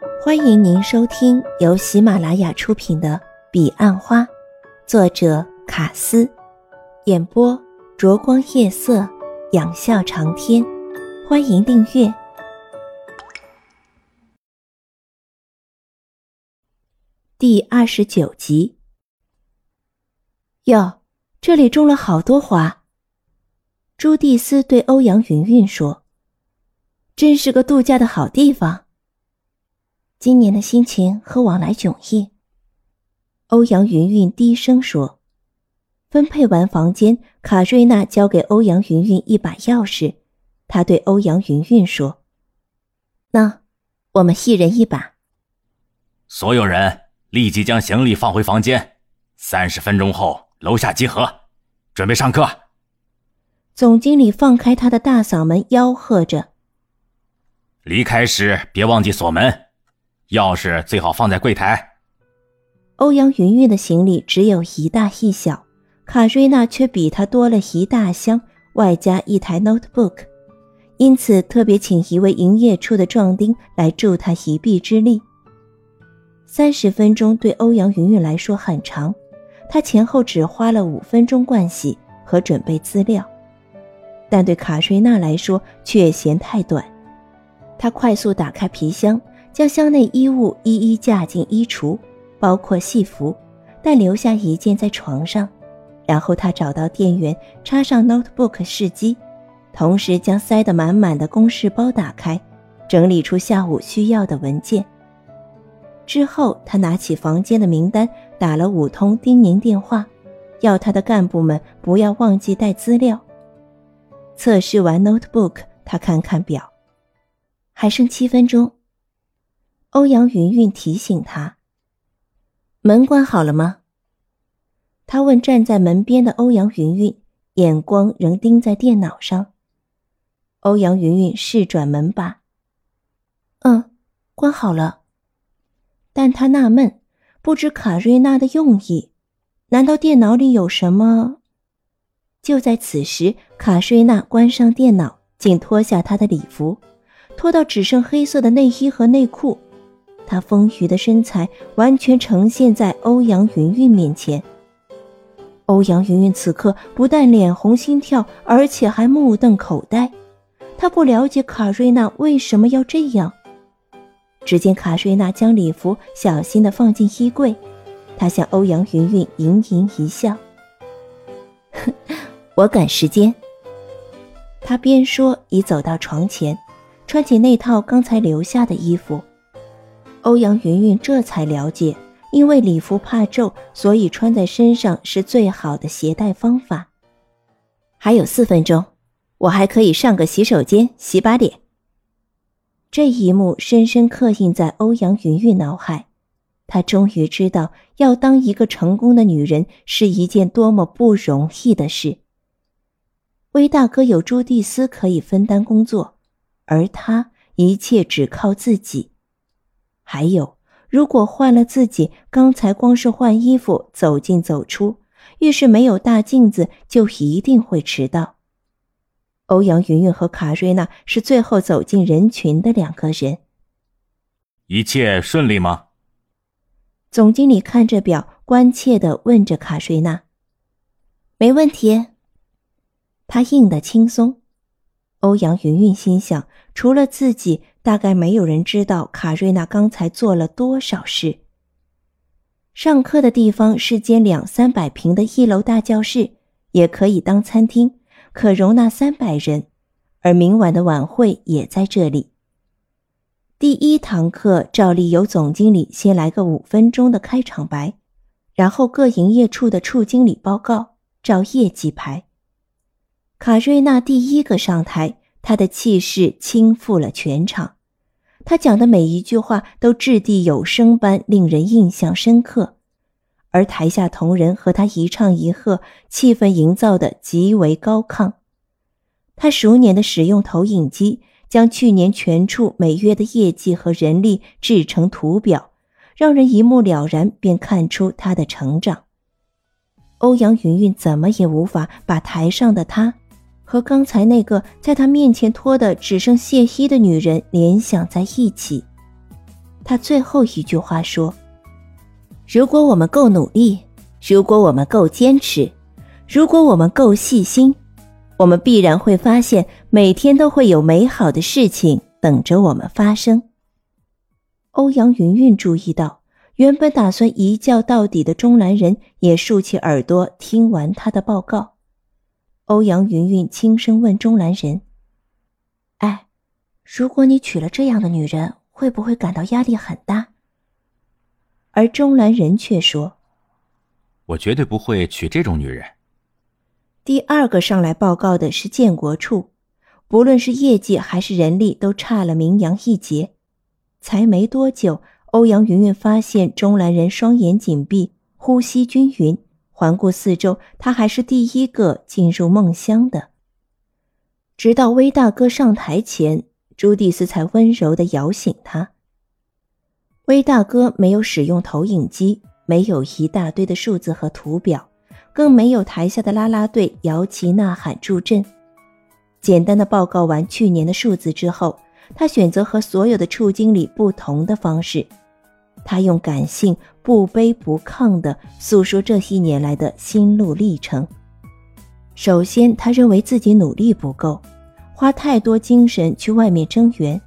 欢迎您收听由喜马拉雅出品的《彼岸花》，作者卡斯，演播灼光夜色，仰笑长天。欢迎订阅第二十九集。哟，这里种了好多花。朱蒂斯对欧阳云云说：“真是个度假的好地方。”今年的心情和往来迥异。欧阳云云低声说：“分配完房间，卡瑞娜交给欧阳云云一把钥匙。她对欧阳云云说：‘那，我们一人一把。’所有人立即将行李放回房间。三十分钟后楼下集合，准备上课。”总经理放开他的大嗓门吆喝着：“离开时别忘记锁门。”钥匙最好放在柜台。欧阳云云的行李只有一大一小，卡瑞娜却比她多了一大箱，外加一台 notebook，因此特别请一位营业处的壮丁来助他一臂之力。三十分钟对欧阳云云来说很长，她前后只花了五分钟盥洗和准备资料，但对卡瑞娜来说却嫌太短。她快速打开皮箱。将箱内衣物一一架进衣橱，包括戏服，但留下一件在床上。然后他找到电源，插上 notebook 试机，同时将塞得满满的公事包打开，整理出下午需要的文件。之后，他拿起房间的名单，打了五通叮咛电话，要他的干部们不要忘记带资料。测试完 notebook，他看看表，还剩七分钟。欧阳云云提醒他：“门关好了吗？”他问站在门边的欧阳云云，眼光仍盯在电脑上。欧阳云云试转门把：“嗯，关好了。”但他纳闷，不知卡瑞娜的用意，难道电脑里有什么？就在此时，卡瑞娜关上电脑，竟脱下她的礼服，脱到只剩黑色的内衣和内裤。她丰腴的身材完全呈现在欧阳云云面前。欧阳云云此刻不但脸红心跳，而且还目瞪口呆。他不了解卡瑞娜为什么要这样。只见卡瑞娜将礼服小心地放进衣柜，她向欧阳云云盈盈一笑：“ 我赶时间。”她边说，已走到床前，穿起那套刚才留下的衣服。欧阳云云这才了解，因为礼服怕皱，所以穿在身上是最好的携带方法。还有四分钟，我还可以上个洗手间洗把脸。这一幕深深刻印在欧阳云云脑海，她终于知道，要当一个成功的女人是一件多么不容易的事。威大哥有朱蒂斯可以分担工作，而他一切只靠自己。还有，如果换了自己，刚才光是换衣服走进走出浴室没有大镜子，就一定会迟到。欧阳云云和卡瑞娜是最后走进人群的两个人。一切顺利吗？总经理看着表，关切地问着卡瑞娜。没问题。他应得轻松。欧阳云云心想，除了自己。大概没有人知道卡瑞娜刚才做了多少事。上课的地方是间两三百平的一楼大教室，也可以当餐厅，可容纳三百人。而明晚的晚会也在这里。第一堂课照例由总经理先来个五分钟的开场白，然后各营业处的处经理报告，照业绩排。卡瑞娜第一个上台，她的气势倾覆了全场。他讲的每一句话都掷地有声般令人印象深刻，而台下同仁和他一唱一和，气氛营造的极为高亢。他熟练的使用投影机，将去年全处每月的业绩和人力制成图表，让人一目了然，便看出他的成长。欧阳云云怎么也无法把台上的他。和刚才那个在他面前脱的只剩亵衣的女人联想在一起，他最后一句话说：“如果我们够努力，如果我们够坚持，如果我们够细心，我们必然会发现，每天都会有美好的事情等着我们发生。”欧阳云云注意到，原本打算一觉到底的钟兰人也竖起耳朵听完他的报告。欧阳云云轻声问钟兰人：“哎，如果你娶了这样的女人，会不会感到压力很大？”而钟兰人却说：“我绝对不会娶这种女人。”第二个上来报告的是建国处，不论是业绩还是人力，都差了名扬一截。才没多久，欧阳云云发现钟兰人双眼紧闭，呼吸均匀。环顾四周，他还是第一个进入梦乡的。直到威大哥上台前，朱蒂斯才温柔地摇醒他。威大哥没有使用投影机，没有一大堆的数字和图表，更没有台下的啦啦队摇旗呐喊助阵。简单的报告完去年的数字之后，他选择和所有的处经理不同的方式。他用感性、不卑不亢地诉说这些年来的心路历程。首先，他认为自己努力不够，花太多精神去外面增援，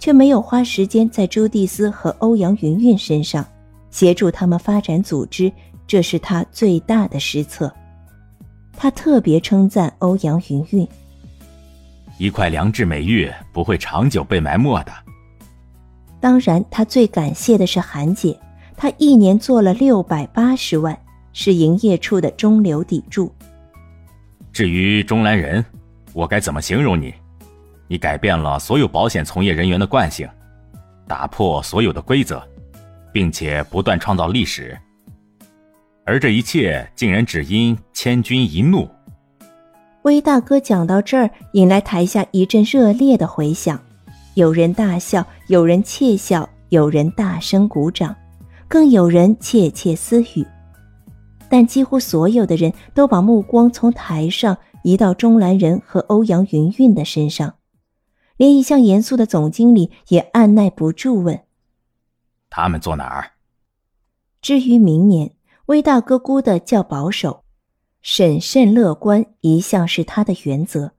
却没有花时间在朱蒂斯和欧阳云云身上，协助他们发展组织，这是他最大的失策。他特别称赞欧阳云云：“一块良质美玉不会长久被埋没的。”当然，他最感谢的是韩姐，她一年做了六百八十万，是营业处的中流砥柱。至于钟兰人，我该怎么形容你？你改变了所有保险从业人员的惯性，打破所有的规则，并且不断创造历史。而这一切竟然只因千钧一怒。威大哥讲到这儿，引来台下一阵热烈的回响。有人大笑，有人窃笑，有人大声鼓掌，更有人窃窃私语。但几乎所有的人都把目光从台上移到钟兰人和欧阳云云的身上，连一向严肃的总经理也按耐不住问：“他们坐哪儿？”至于明年，魏大哥估的较保守，审慎乐观一向是他的原则。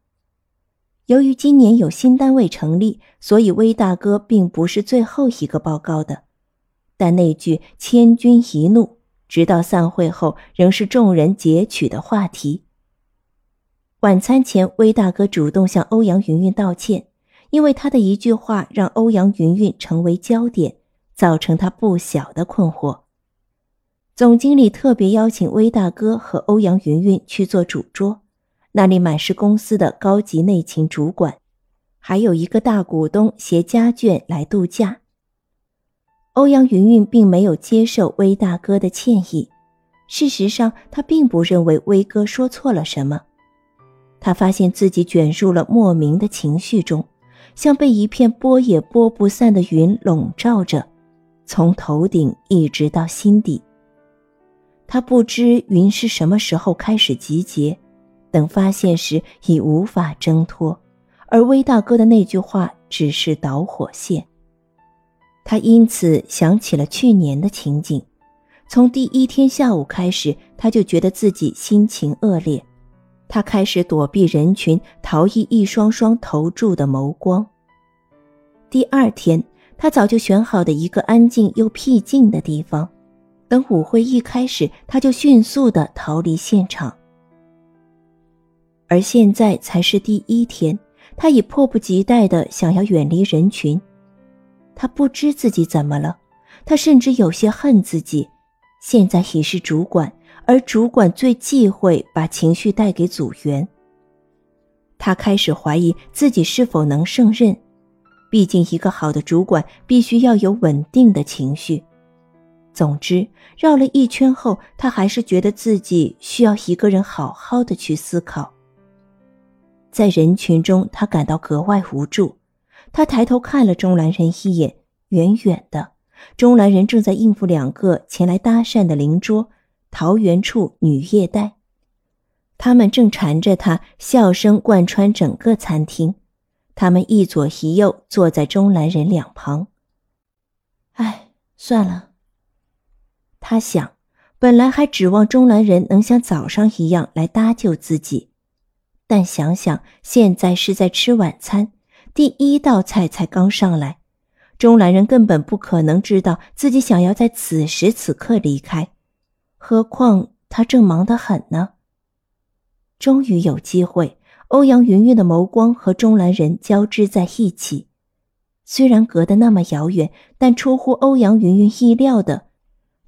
由于今年有新单位成立，所以威大哥并不是最后一个报告的。但那句“千钧一怒”，直到散会后仍是众人截取的话题。晚餐前，威大哥主动向欧阳云云道歉，因为他的一句话让欧阳云云成为焦点，造成他不小的困惑。总经理特别邀请威大哥和欧阳云云去做主桌。那里满是公司的高级内勤主管，还有一个大股东携家眷来度假。欧阳云云并没有接受威大哥的歉意，事实上，他并不认为威哥说错了什么。他发现自己卷入了莫名的情绪中，像被一片拨也拨不散的云笼罩着，从头顶一直到心底。他不知云是什么时候开始集结。等发现时已无法挣脱，而威大哥的那句话只是导火线。他因此想起了去年的情景，从第一天下午开始，他就觉得自己心情恶劣，他开始躲避人群，逃逸一双双投注的眸光。第二天，他早就选好的一个安静又僻静的地方，等舞会一开始，他就迅速的逃离现场。而现在才是第一天，他已迫不及待地想要远离人群。他不知自己怎么了，他甚至有些恨自己。现在已是主管，而主管最忌讳把情绪带给组员。他开始怀疑自己是否能胜任，毕竟一个好的主管必须要有稳定的情绪。总之，绕了一圈后，他还是觉得自己需要一个人好好的去思考。在人群中，他感到格外无助。他抬头看了钟兰人一眼，远远的，钟兰人正在应付两个前来搭讪的邻桌桃源处女业代，他们正缠着他，笑声贯穿整个餐厅。他们一左一右坐在钟兰人两旁。哎，算了。他想，本来还指望钟兰人能像早上一样来搭救自己，但想想现在是在吃晚餐，第一道菜才刚上来，钟兰人根本不可能知道自己想要在此时此刻离开，何况他正忙得很呢。终于有机会，欧阳云云的眸光和钟兰人交织在一起。虽然隔得那么遥远，但出乎欧阳云云意料的，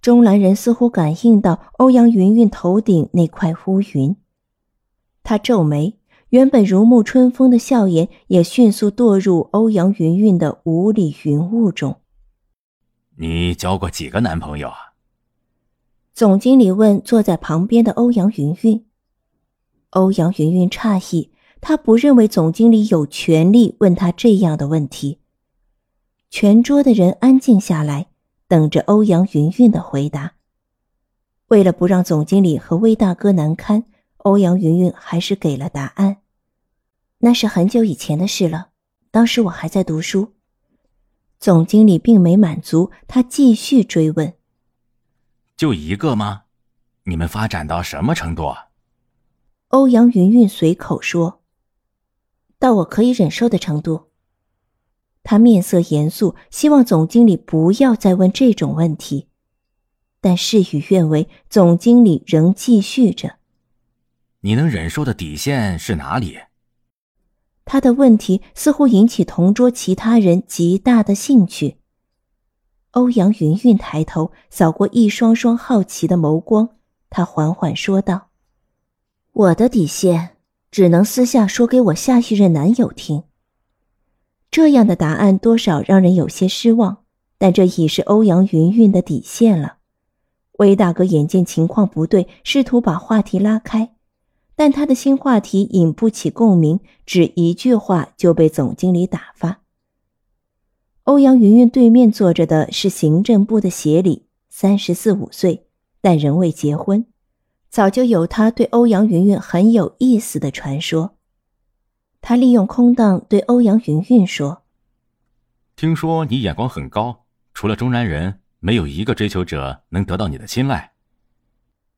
钟兰人似乎感应到欧阳云云头顶那块乌云。他皱眉，原本如沐春风的笑颜也迅速堕入欧阳云云的雾里云雾中。你交过几个男朋友啊？总经理问坐在旁边的欧阳云云。欧阳云云诧异，他不认为总经理有权利问他这样的问题。全桌的人安静下来，等着欧阳云云的回答。为了不让总经理和魏大哥难堪，欧阳云云还是给了答案。那是很久以前的事了，当时我还在读书。总经理并没满足，他继续追问：“就一个吗？你们发展到什么程度啊？”欧阳云云随口说：“到我可以忍受的程度。”他面色严肃，希望总经理不要再问这种问题，但事与愿违，总经理仍继续着：“你能忍受的底线是哪里？”他的问题似乎引起同桌其他人极大的兴趣。欧阳云云抬头扫过一双双好奇的眸光，他缓缓说道。我的底线只能私下说给我下一任男友听。这样的答案多少让人有些失望，但这已是欧阳云云的底线了。魏大哥眼见情况不对，试图把话题拉开，但他的新话题引不起共鸣，只一句话就被总经理打发。欧阳云云对面坐着的是行政部的协理，三十四五岁，但仍未结婚。早就有他对欧阳云云很有意思的传说。他利用空档对欧阳云云说：“听说你眼光很高，除了中南人，没有一个追求者能得到你的青睐。”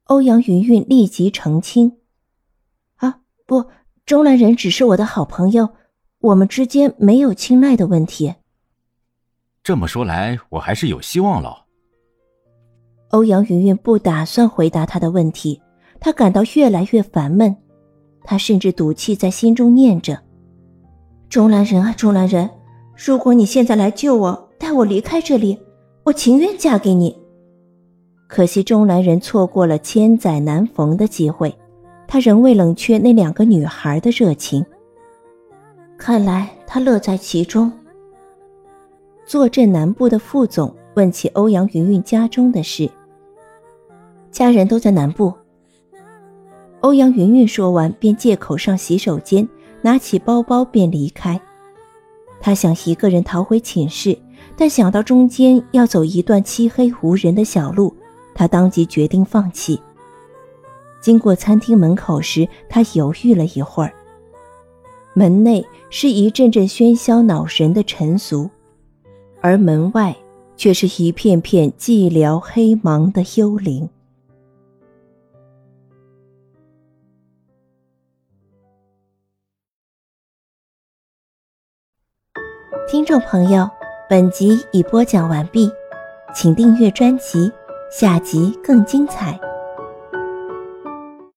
欧阳云云立即澄清：“啊，不，钟兰人只是我的好朋友，我们之间没有青睐的问题。”这么说来，我还是有希望了。欧阳云云不打算回答他的问题。他感到越来越烦闷，他甚至赌气在心中念着：“钟兰人啊，钟兰人，如果你现在来救我，带我离开这里，我情愿嫁给你。”可惜钟兰人错过了千载难逢的机会，他仍未冷却那两个女孩的热情。看来他乐在其中。坐镇南部的副总问起欧阳云云家中的事，家人都在南部。欧阳云云说完，便借口上洗手间，拿起包包便离开。他想一个人逃回寝室，但想到中间要走一段漆黑无人的小路，他当即决定放弃。经过餐厅门口时，他犹豫了一会儿。门内是一阵阵喧嚣恼人的陈俗，而门外却是一片片寂寥黑茫的幽灵。听众朋友，本集已播讲完毕，请订阅专辑，下集更精彩。